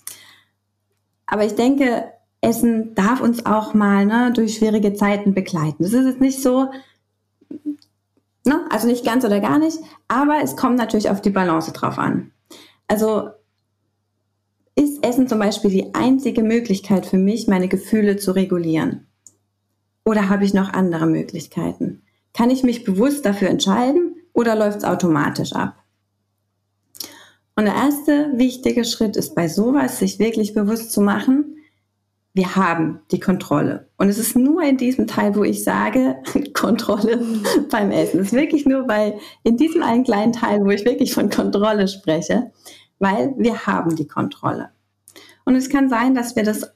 Aber ich denke, Essen darf uns auch mal ne, durch schwierige Zeiten begleiten. Das ist jetzt nicht so, ne, also nicht ganz oder gar nicht, aber es kommt natürlich auf die Balance drauf an. Also ist Essen zum Beispiel die einzige Möglichkeit für mich, meine Gefühle zu regulieren? Oder habe ich noch andere Möglichkeiten? Kann ich mich bewusst dafür entscheiden oder läuft es automatisch ab? Und der erste wichtige Schritt ist bei sowas, sich wirklich bewusst zu machen, wir haben die Kontrolle. Und es ist nur in diesem Teil, wo ich sage, Kontrolle beim Essen. Es ist wirklich nur bei, in diesem einen kleinen Teil, wo ich wirklich von Kontrolle spreche, weil wir haben die Kontrolle. Und es kann sein, dass wir das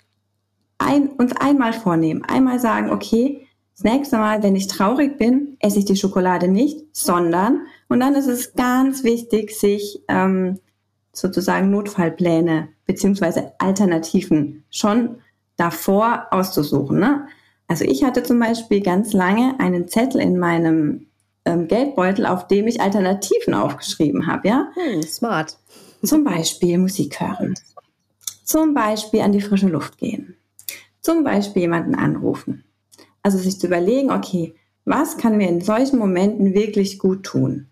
ein, uns einmal vornehmen. Einmal sagen, okay, das nächste Mal, wenn ich traurig bin, esse ich die Schokolade nicht, sondern, und dann ist es ganz wichtig, sich ähm, sozusagen Notfallpläne beziehungsweise Alternativen schon davor auszusuchen. Ne? Also ich hatte zum Beispiel ganz lange einen Zettel in meinem ähm, Geldbeutel, auf dem ich Alternativen aufgeschrieben habe. Ja? Hm, smart. Zum Beispiel Musik hören. Zum Beispiel an die frische Luft gehen. Zum Beispiel jemanden anrufen. Also sich zu überlegen, okay, was kann mir in solchen Momenten wirklich gut tun?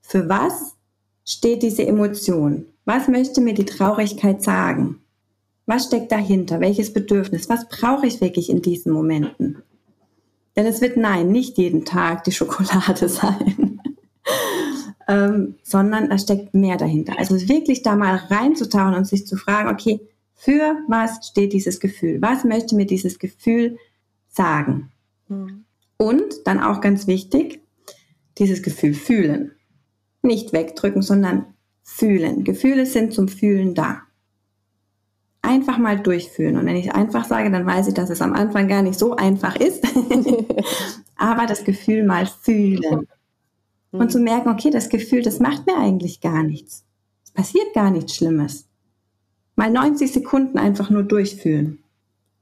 Für was steht diese Emotion? Was möchte mir die Traurigkeit sagen? Was steckt dahinter? Welches Bedürfnis? Was brauche ich wirklich in diesen Momenten? Denn es wird nein, nicht jeden Tag die Schokolade sein, ähm, sondern da steckt mehr dahinter. Also wirklich da mal reinzutauchen und sich zu fragen, okay, für was steht dieses Gefühl? Was möchte mir dieses Gefühl sagen? Mhm. Und dann auch ganz wichtig, dieses Gefühl fühlen. Nicht wegdrücken, sondern fühlen. Gefühle sind zum Fühlen da einfach mal durchfühlen. Und wenn ich einfach sage, dann weiß ich, dass es am Anfang gar nicht so einfach ist. Aber das Gefühl mal fühlen. Und zu merken, okay, das Gefühl, das macht mir eigentlich gar nichts. Es passiert gar nichts Schlimmes. Mal 90 Sekunden einfach nur durchfühlen,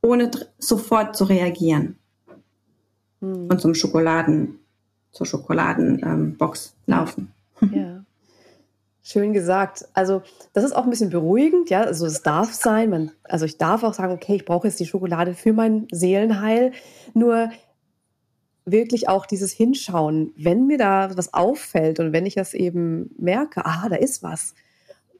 ohne sofort zu reagieren. Hm. Und zum Schokoladen, zur Schokoladenbox ähm, laufen. Ja. Schön gesagt. Also das ist auch ein bisschen beruhigend, ja. Also es darf sein. Man, also ich darf auch sagen, okay, ich brauche jetzt die Schokolade für mein Seelenheil. Nur wirklich auch dieses Hinschauen, wenn mir da was auffällt und wenn ich das eben merke, ah, da ist was,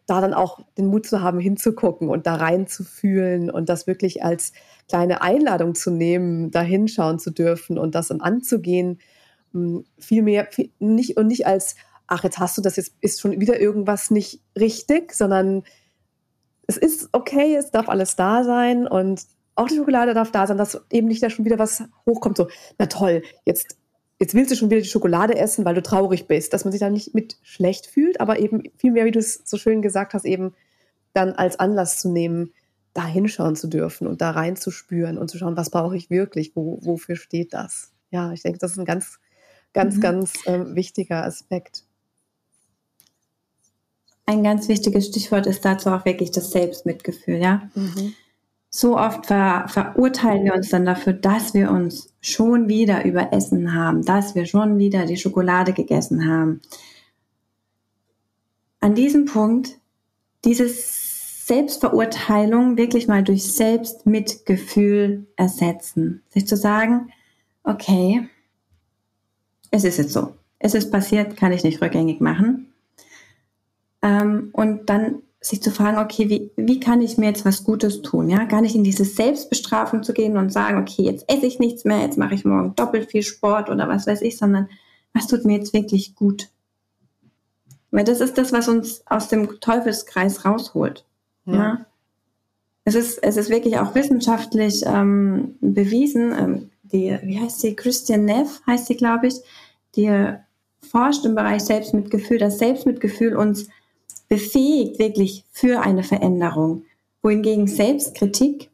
da dann auch den Mut zu haben, hinzugucken und da reinzufühlen und das wirklich als kleine Einladung zu nehmen, da hinschauen zu dürfen und das anzugehen, hm, viel mehr, viel, nicht, und nicht als, ach, jetzt hast du das, jetzt ist schon wieder irgendwas nicht richtig, sondern es ist okay, es darf alles da sein und auch die Schokolade darf da sein, dass eben nicht da schon wieder was hochkommt, so, na toll, jetzt, jetzt willst du schon wieder die Schokolade essen, weil du traurig bist, dass man sich da nicht mit schlecht fühlt, aber eben vielmehr, wie du es so schön gesagt hast, eben dann als Anlass zu nehmen, da hinschauen zu dürfen und da reinzuspüren und zu schauen, was brauche ich wirklich, wo, wofür steht das. Ja, ich denke, das ist ein ganz, ganz, mhm. ganz äh, wichtiger Aspekt. Ein ganz wichtiges Stichwort ist dazu auch wirklich das Selbstmitgefühl, ja. Mhm. So oft ver verurteilen wir uns dann dafür, dass wir uns schon wieder überessen haben, dass wir schon wieder die Schokolade gegessen haben. An diesem Punkt, dieses Selbstverurteilung wirklich mal durch Selbstmitgefühl ersetzen. Sich zu sagen, okay, es ist jetzt so. Es ist passiert, kann ich nicht rückgängig machen. Ähm, und dann sich zu fragen, okay, wie, wie kann ich mir jetzt was Gutes tun? Ja, gar nicht in diese Selbstbestrafung zu gehen und sagen, okay, jetzt esse ich nichts mehr, jetzt mache ich morgen doppelt viel Sport oder was weiß ich, sondern was tut mir jetzt wirklich gut? Weil das ist das, was uns aus dem Teufelskreis rausholt. Ja. ja? Es ist, es ist wirklich auch wissenschaftlich ähm, bewiesen. Ähm, die, wie heißt sie? Christian Neff heißt sie, glaube ich, die forscht im Bereich Selbstmitgefühl, dass Selbstmitgefühl uns befähigt wirklich für eine Veränderung. Wohingegen Selbstkritik,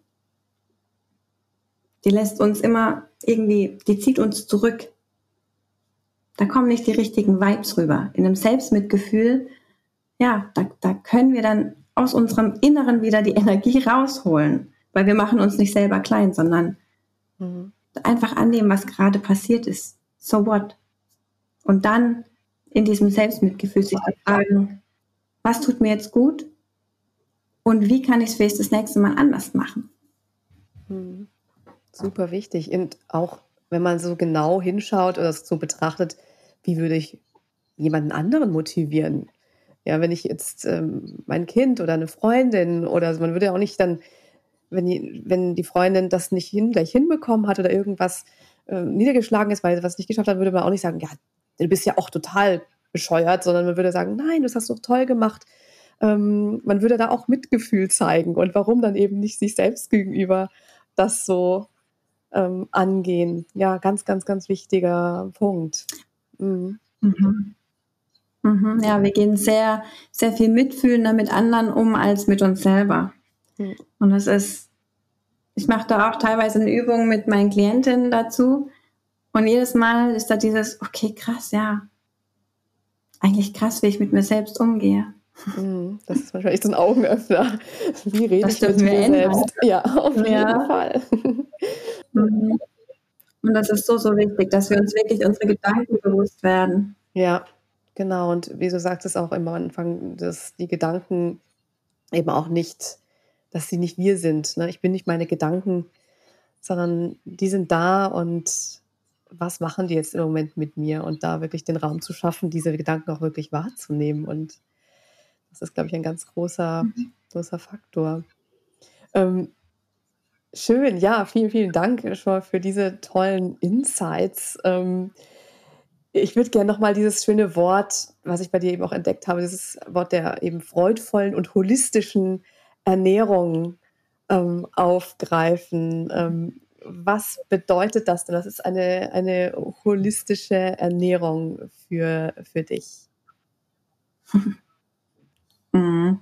die lässt uns immer irgendwie, die zieht uns zurück. Da kommen nicht die richtigen Vibes rüber. In einem Selbstmitgefühl, ja, da, da können wir dann aus unserem Inneren wieder die Energie rausholen, weil wir machen uns nicht selber klein, sondern mhm. einfach annehmen, was gerade passiert ist. So what? Und dann in diesem Selbstmitgefühl sich fragen, was tut mir jetzt gut und wie kann ich es vielleicht das nächste Mal anders machen. Hm. Super wichtig. Und auch wenn man so genau hinschaut oder so betrachtet, wie würde ich jemanden anderen motivieren? Ja, wenn ich jetzt ähm, mein Kind oder eine Freundin oder man würde auch nicht dann, wenn die, wenn die Freundin das nicht hin, gleich hinbekommen hat oder irgendwas äh, niedergeschlagen ist, weil sie was nicht geschafft hat, würde man auch nicht sagen, ja, du bist ja auch total bescheuert, sondern man würde sagen, nein, das hast du doch toll gemacht. Ähm, man würde da auch Mitgefühl zeigen und warum dann eben nicht sich selbst gegenüber das so ähm, angehen. Ja, ganz, ganz, ganz wichtiger Punkt. Mhm. Mhm. Mhm. Ja, wir gehen sehr, sehr viel mitfühlender mit anderen um als mit uns selber. Mhm. Und das ist, ich mache da auch teilweise eine Übung mit meinen Klientinnen dazu. Und jedes Mal ist da dieses, okay, krass, ja, eigentlich krass, wie ich mit mir selbst umgehe. Hm, das ist wahrscheinlich so ein Augenöffner. Wie rede ich mit mir selbst? Ja, auf jeden ja. Fall. Mhm. Und das ist so, so wichtig, dass wir uns wirklich unsere Gedanken bewusst werden. Ja, genau. Und wie du sagtest auch immer am Anfang, dass die Gedanken eben auch nicht, dass sie nicht wir sind. Ne? Ich bin nicht meine Gedanken, sondern die sind da und was machen die jetzt im Moment mit mir und da wirklich den Raum zu schaffen, diese Gedanken auch wirklich wahrzunehmen. Und das ist, glaube ich, ein ganz großer, mhm. großer Faktor. Ähm, schön, ja, vielen, vielen Dank schon für diese tollen Insights. Ähm, ich würde gerne nochmal dieses schöne Wort, was ich bei dir eben auch entdeckt habe, dieses Wort der eben freudvollen und holistischen Ernährung ähm, aufgreifen. Ähm, was bedeutet das denn? Was ist eine, eine holistische Ernährung für, für dich? Mhm.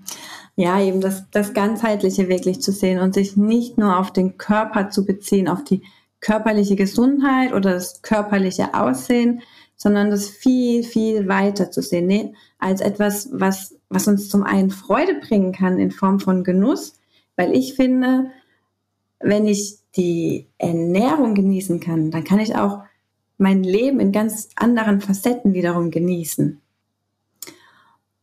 Ja, eben das, das Ganzheitliche wirklich zu sehen und sich nicht nur auf den Körper zu beziehen, auf die körperliche Gesundheit oder das körperliche Aussehen, sondern das viel, viel weiter zu sehen, nee, als etwas, was, was uns zum einen Freude bringen kann in Form von Genuss, weil ich finde, wenn ich die Ernährung genießen kann, dann kann ich auch mein Leben in ganz anderen Facetten wiederum genießen.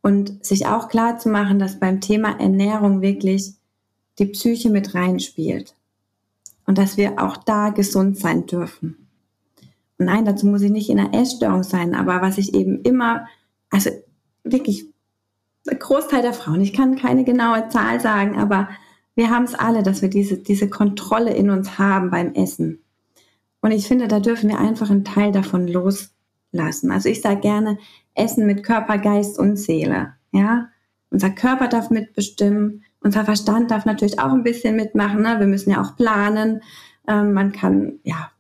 Und sich auch klar zu machen, dass beim Thema Ernährung wirklich die Psyche mit reinspielt. Und dass wir auch da gesund sein dürfen. Nein, dazu muss ich nicht in einer Essstörung sein, aber was ich eben immer, also wirklich der Großteil der Frauen, ich kann keine genaue Zahl sagen, aber wir haben es alle, dass wir diese, diese Kontrolle in uns haben beim Essen. Und ich finde, da dürfen wir einfach einen Teil davon loslassen. Also ich sage gerne, Essen mit Körper, Geist und Seele. Ja, unser Körper darf mitbestimmen, unser Verstand darf natürlich auch ein bisschen mitmachen. Ne? Wir müssen ja auch planen. Ähm, man kann ja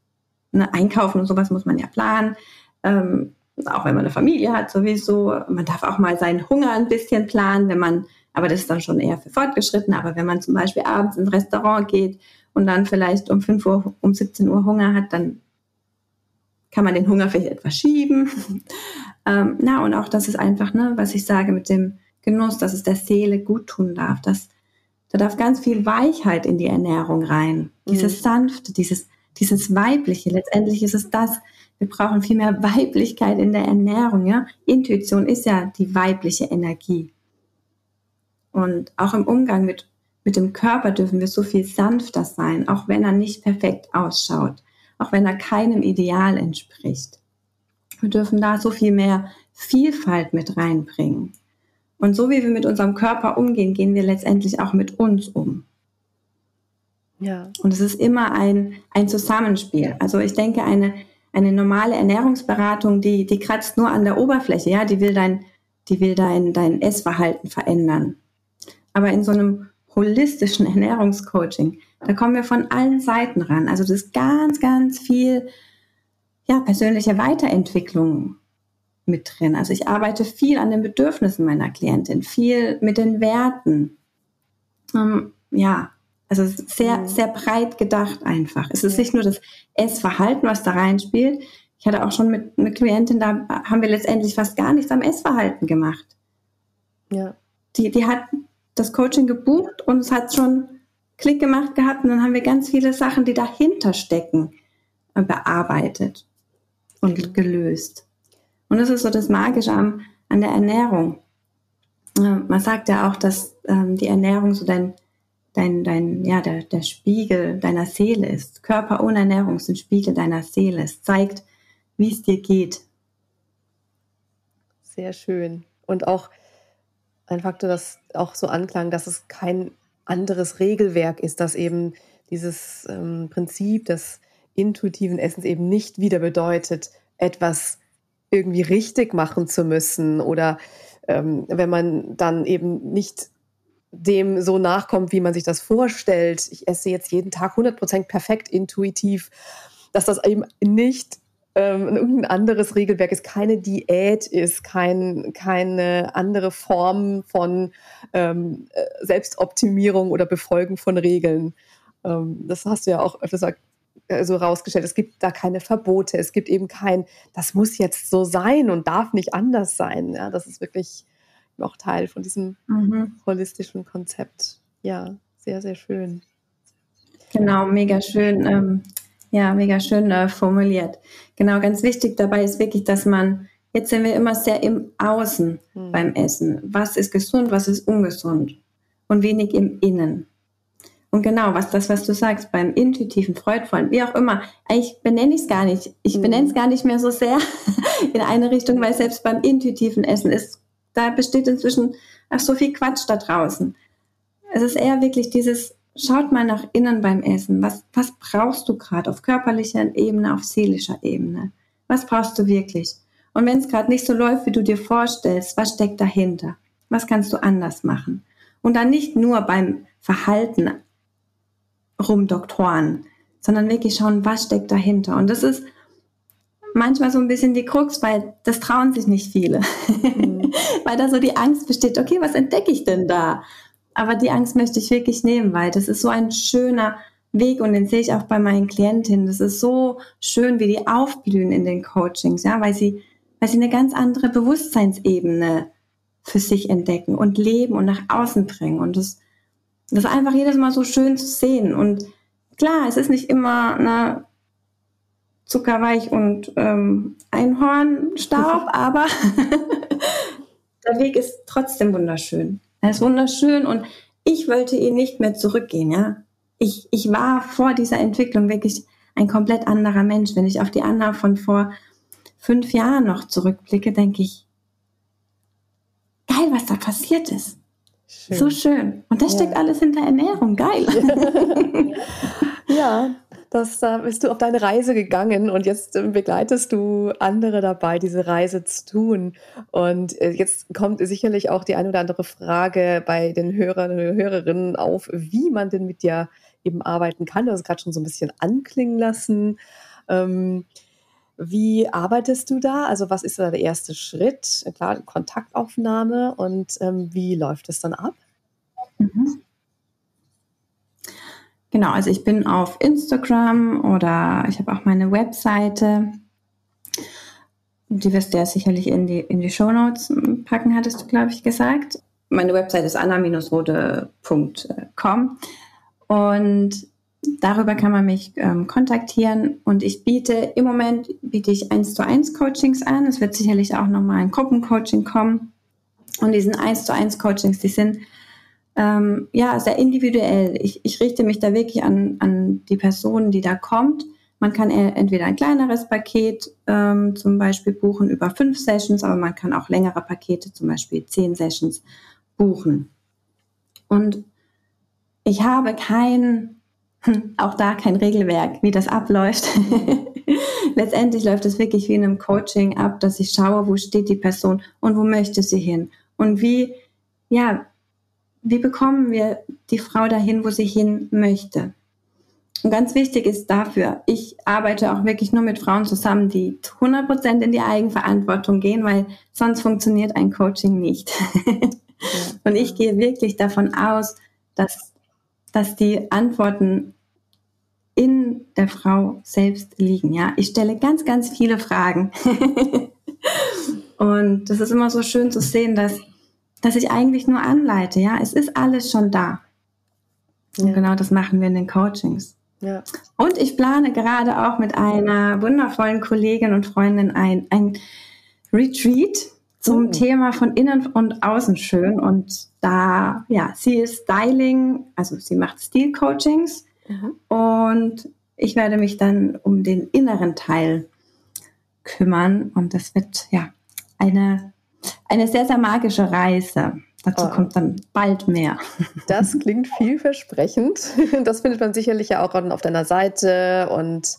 ne, einkaufen und sowas muss man ja planen. Ähm, auch wenn man eine Familie hat sowieso. Man darf auch mal seinen Hunger ein bisschen planen, wenn man, aber das ist dann schon eher für Fortgeschrittene. Aber wenn man zum Beispiel abends ins Restaurant geht und dann vielleicht um 5 Uhr, um 17 Uhr Hunger hat, dann kann man den Hunger vielleicht etwas schieben. ähm, na, und auch das ist einfach, ne, was ich sage mit dem Genuss, dass es der Seele gut tun darf. Dass, da darf ganz viel Weichheit in die Ernährung rein. Mhm. Dieses Sanfte, dieses, dieses Weibliche. Letztendlich ist es das, wir brauchen viel mehr Weiblichkeit in der Ernährung. Ja? Intuition ist ja die weibliche Energie. Und auch im Umgang mit, mit dem Körper dürfen wir so viel sanfter sein, auch wenn er nicht perfekt ausschaut, auch wenn er keinem Ideal entspricht. Wir dürfen da so viel mehr Vielfalt mit reinbringen. Und so wie wir mit unserem Körper umgehen, gehen wir letztendlich auch mit uns um. Ja. Und es ist immer ein, ein Zusammenspiel. Also ich denke, eine eine normale Ernährungsberatung, die, die kratzt nur an der Oberfläche, ja, die will dein, die will dein, dein Essverhalten verändern. Aber in so einem holistischen Ernährungscoaching, da kommen wir von allen Seiten ran. Also das ist ganz, ganz viel, ja, persönliche Weiterentwicklung mit drin. Also ich arbeite viel an den Bedürfnissen meiner Klientin, viel mit den Werten. Ähm, ja, also sehr, mhm. sehr breit gedacht einfach. Es ist nicht nur das Essverhalten, was da reinspielt. Ich hatte auch schon mit einer Klientin, da haben wir letztendlich fast gar nichts am Essverhalten gemacht. Ja. Die, die hat das Coaching gebucht und es hat schon Klick gemacht gehabt und dann haben wir ganz viele Sachen, die dahinter stecken, äh, bearbeitet und mhm. gelöst. Und das ist so das Magische an, an der Ernährung. Äh, man sagt ja auch, dass ähm, die Ernährung so dein dein, dein, ja, der, der Spiegel deiner Seele ist. Körper ohne Ernährung ist ein Spiegel deiner Seele. Es zeigt, wie es dir geht. Sehr schön. Und auch ein Faktor, das auch so anklang, dass es kein anderes Regelwerk ist, dass eben dieses ähm, Prinzip des intuitiven Essens eben nicht wieder bedeutet, etwas irgendwie richtig machen zu müssen oder ähm, wenn man dann eben nicht dem so nachkommt, wie man sich das vorstellt. Ich esse jetzt jeden Tag 100% perfekt intuitiv, dass das eben nicht ähm, irgendein anderes Regelwerk ist, keine Diät ist, kein, keine andere Form von ähm, äh, Selbstoptimierung oder Befolgen von Regeln. Ähm, das hast du ja auch öfters äh, so rausgestellt. Es gibt da keine Verbote. Es gibt eben kein, das muss jetzt so sein und darf nicht anders sein. Ja, das ist wirklich auch Teil von diesem mhm. holistischen Konzept. Ja, sehr, sehr schön. Genau, mega schön. Ja, mega schön äh, formuliert. Genau, ganz wichtig dabei ist wirklich, dass man, jetzt sind wir immer sehr im Außen mhm. beim Essen. Was ist gesund, was ist ungesund? Und wenig im Innen. Und genau, was das, was du sagst, beim intuitiven, freudvollen, wie auch immer, eigentlich benenne ich es gar nicht. Ich mhm. benenne es gar nicht mehr so sehr in eine Richtung, weil selbst beim intuitiven Essen ist da besteht inzwischen ach, so viel Quatsch da draußen. Es ist eher wirklich dieses, schaut mal nach innen beim Essen. Was, was brauchst du gerade auf körperlicher Ebene, auf seelischer Ebene? Was brauchst du wirklich? Und wenn es gerade nicht so läuft, wie du dir vorstellst, was steckt dahinter? Was kannst du anders machen? Und dann nicht nur beim Verhalten rumdoktoren, sondern wirklich schauen, was steckt dahinter. Und das ist manchmal so ein bisschen die Krux, weil das trauen sich nicht viele. Mhm. weil da so die Angst besteht, okay, was entdecke ich denn da? Aber die Angst möchte ich wirklich nehmen, weil das ist so ein schöner Weg und den sehe ich auch bei meinen Klientinnen. Das ist so schön, wie die aufblühen in den Coachings, ja, weil sie, weil sie eine ganz andere Bewusstseinsebene für sich entdecken und leben und nach außen bringen. Und das, das ist einfach jedes Mal so schön zu sehen. Und klar, es ist nicht immer, ne, zuckerweich und ähm, Einhornstaub, aber der Weg ist trotzdem wunderschön. Er ist wunderschön und ich wollte ihn nicht mehr zurückgehen, ja. Ich, ich war vor dieser Entwicklung wirklich ein komplett anderer Mensch. Wenn ich auf die Anna von vor fünf Jahren noch zurückblicke, denke ich, geil, geil, was da passiert ist. Schön. So schön. Und das ja. steckt alles hinter Ernährung. Geil. ja, das, da bist du auf deine Reise gegangen und jetzt äh, begleitest du andere dabei, diese Reise zu tun. Und äh, jetzt kommt sicherlich auch die eine oder andere Frage bei den Hörern und Hörerinnen auf, wie man denn mit dir eben arbeiten kann. Du hast gerade schon so ein bisschen anklingen lassen. Ähm, wie arbeitest du da? Also was ist da der erste Schritt? Klar, Kontaktaufnahme und ähm, wie läuft es dann ab? Mhm. Genau, also ich bin auf Instagram oder ich habe auch meine Webseite. Die wirst du ja sicherlich in die, in die Show Notes packen, hattest du, glaube ich, gesagt. Meine Webseite ist anna-rode.com und Darüber kann man mich ähm, kontaktieren und ich biete im Moment biete ich eins zu eins Coachings an. Es wird sicherlich auch nochmal ein Gruppencoaching kommen. Und diesen eins zu eins Coachings, die sind ähm, ja sehr individuell. Ich, ich richte mich da wirklich an, an die Person, die da kommt. Man kann entweder ein kleineres Paket ähm, zum Beispiel buchen über fünf Sessions, aber man kann auch längere Pakete, zum Beispiel zehn Sessions, buchen. Und ich habe kein auch da kein Regelwerk, wie das abläuft. Letztendlich läuft es wirklich wie in einem Coaching ab, dass ich schaue, wo steht die Person und wo möchte sie hin und wie, ja, wie bekommen wir die Frau dahin, wo sie hin möchte. Und ganz wichtig ist dafür, ich arbeite auch wirklich nur mit Frauen zusammen, die 100% in die Eigenverantwortung gehen, weil sonst funktioniert ein Coaching nicht. und ich gehe wirklich davon aus, dass dass die Antworten in der Frau selbst liegen. Ja, ich stelle ganz, ganz viele Fragen. und das ist immer so schön zu sehen, dass, dass ich eigentlich nur anleite. Ja, es ist alles schon da. Und ja. genau das machen wir in den Coachings. Ja. Und ich plane gerade auch mit einer wundervollen Kollegin und Freundin ein, ein Retreat zum mhm. Thema von innen und außen schön. Und da, ja, sie ist Styling, also sie macht Stil-Coachings mhm. und ich werde mich dann um den inneren Teil kümmern. Und das wird, ja, eine, eine sehr, sehr magische Reise. Dazu oh. kommt dann bald mehr. Das klingt vielversprechend. Das findet man sicherlich ja auch auf deiner Seite und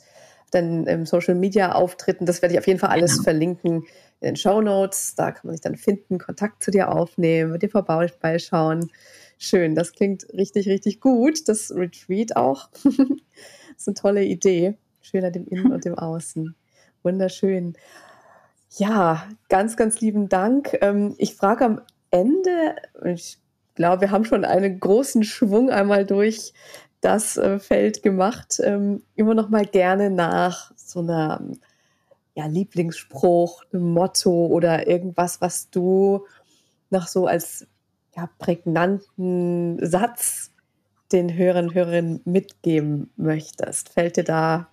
dann im Social Media Auftritten. Das werde ich auf jeden Fall alles genau. verlinken in den Show Notes. Da kann man sich dann finden, Kontakt zu dir aufnehmen, mit dir vorbeischauen. Schön, das klingt richtig, richtig gut. Das Retreat auch. das ist eine tolle Idee. Schöner dem Innen und dem Außen. Wunderschön. Ja, ganz, ganz lieben Dank. Ähm, ich frage am Ende, ich glaube, wir haben schon einen großen Schwung einmal durch das äh, Feld gemacht, ähm, immer noch mal gerne nach so einer ja, Lieblingsspruch, einem Motto oder irgendwas, was du noch so als ja, prägnanten Satz den Hörern Hörerinnen mitgeben möchtest? Fällt dir da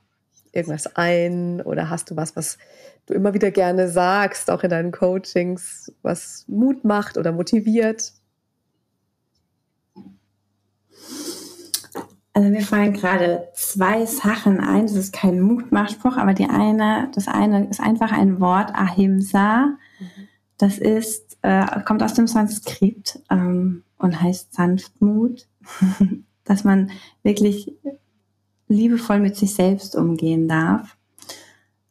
irgendwas ein oder hast du was, was du immer wieder gerne sagst, auch in deinen Coachings, was Mut macht oder motiviert? Also mir fallen gerade zwei Sachen ein. Das ist kein Mutmachspruch, aber die eine, das eine ist einfach ein Wort, Ahimsa. Das ist, äh, kommt aus dem Sanskrit ähm, und heißt Sanftmut. Dass man wirklich liebevoll mit sich selbst umgehen darf.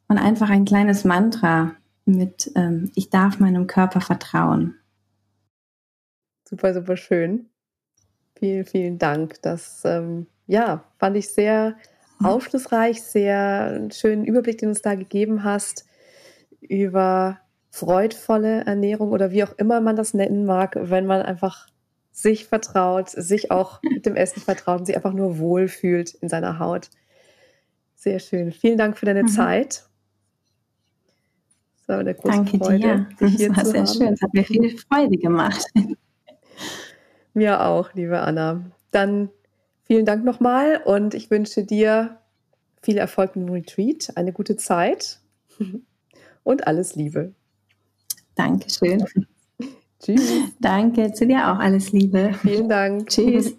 Und einfach ein kleines Mantra mit, ähm, ich darf meinem Körper vertrauen. Super, super schön. Vielen, vielen Dank. Das ähm, ja, fand ich sehr aufschlussreich, sehr schönen Überblick, den du uns da gegeben hast über freudvolle Ernährung oder wie auch immer man das nennen mag, wenn man einfach sich vertraut, sich auch mit dem Essen vertraut und sich einfach nur wohlfühlt in seiner Haut. Sehr schön. Vielen Dank für deine mhm. Zeit. Das war eine große Danke Freude, dir. Das hier war sehr haben. schön. Es hat mir viel Freude gemacht. Mir auch, liebe Anna. Dann Vielen Dank nochmal und ich wünsche dir viel Erfolg im Retreat, eine gute Zeit und alles Liebe. Dankeschön. Tschüss. Danke, zu dir auch alles Liebe. Vielen Dank. Tschüss.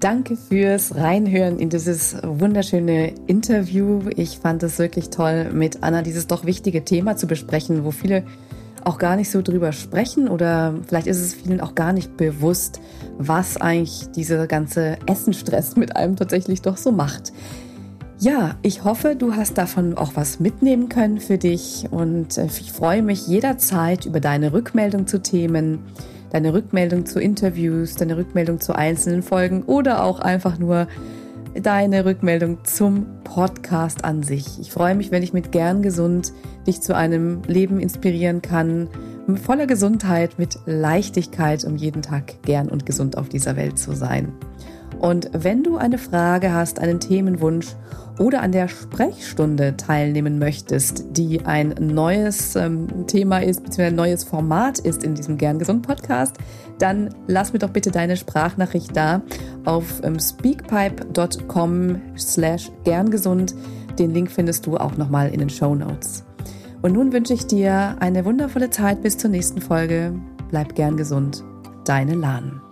Danke fürs Reinhören in dieses wunderschöne Interview. Ich fand es wirklich toll, mit Anna dieses doch wichtige Thema zu besprechen, wo viele auch gar nicht so drüber sprechen oder vielleicht ist es vielen auch gar nicht bewusst, was eigentlich dieser ganze Essenstress mit einem tatsächlich doch so macht. Ja, ich hoffe, du hast davon auch was mitnehmen können für dich und äh, ich freue mich jederzeit über deine Rückmeldung zu Themen, deine Rückmeldung zu Interviews, deine Rückmeldung zu einzelnen Folgen oder auch einfach nur deine Rückmeldung zum Podcast an sich. Ich freue mich, wenn ich mit gern gesund dich zu einem Leben inspirieren kann, voller Gesundheit, mit Leichtigkeit, um jeden Tag gern und gesund auf dieser Welt zu sein. Und wenn du eine Frage hast, einen Themenwunsch oder an der Sprechstunde teilnehmen möchtest, die ein neues ähm, Thema ist, beziehungsweise ein neues Format ist in diesem Gern Gesund Podcast, dann lass mir doch bitte deine Sprachnachricht da auf ähm, speakpipe.com slash gerngesund. Den Link findest du auch nochmal in den Show Notes. Und nun wünsche ich dir eine wundervolle Zeit bis zur nächsten Folge. Bleib gern gesund. Deine Lahn.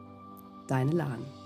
deine Lahn.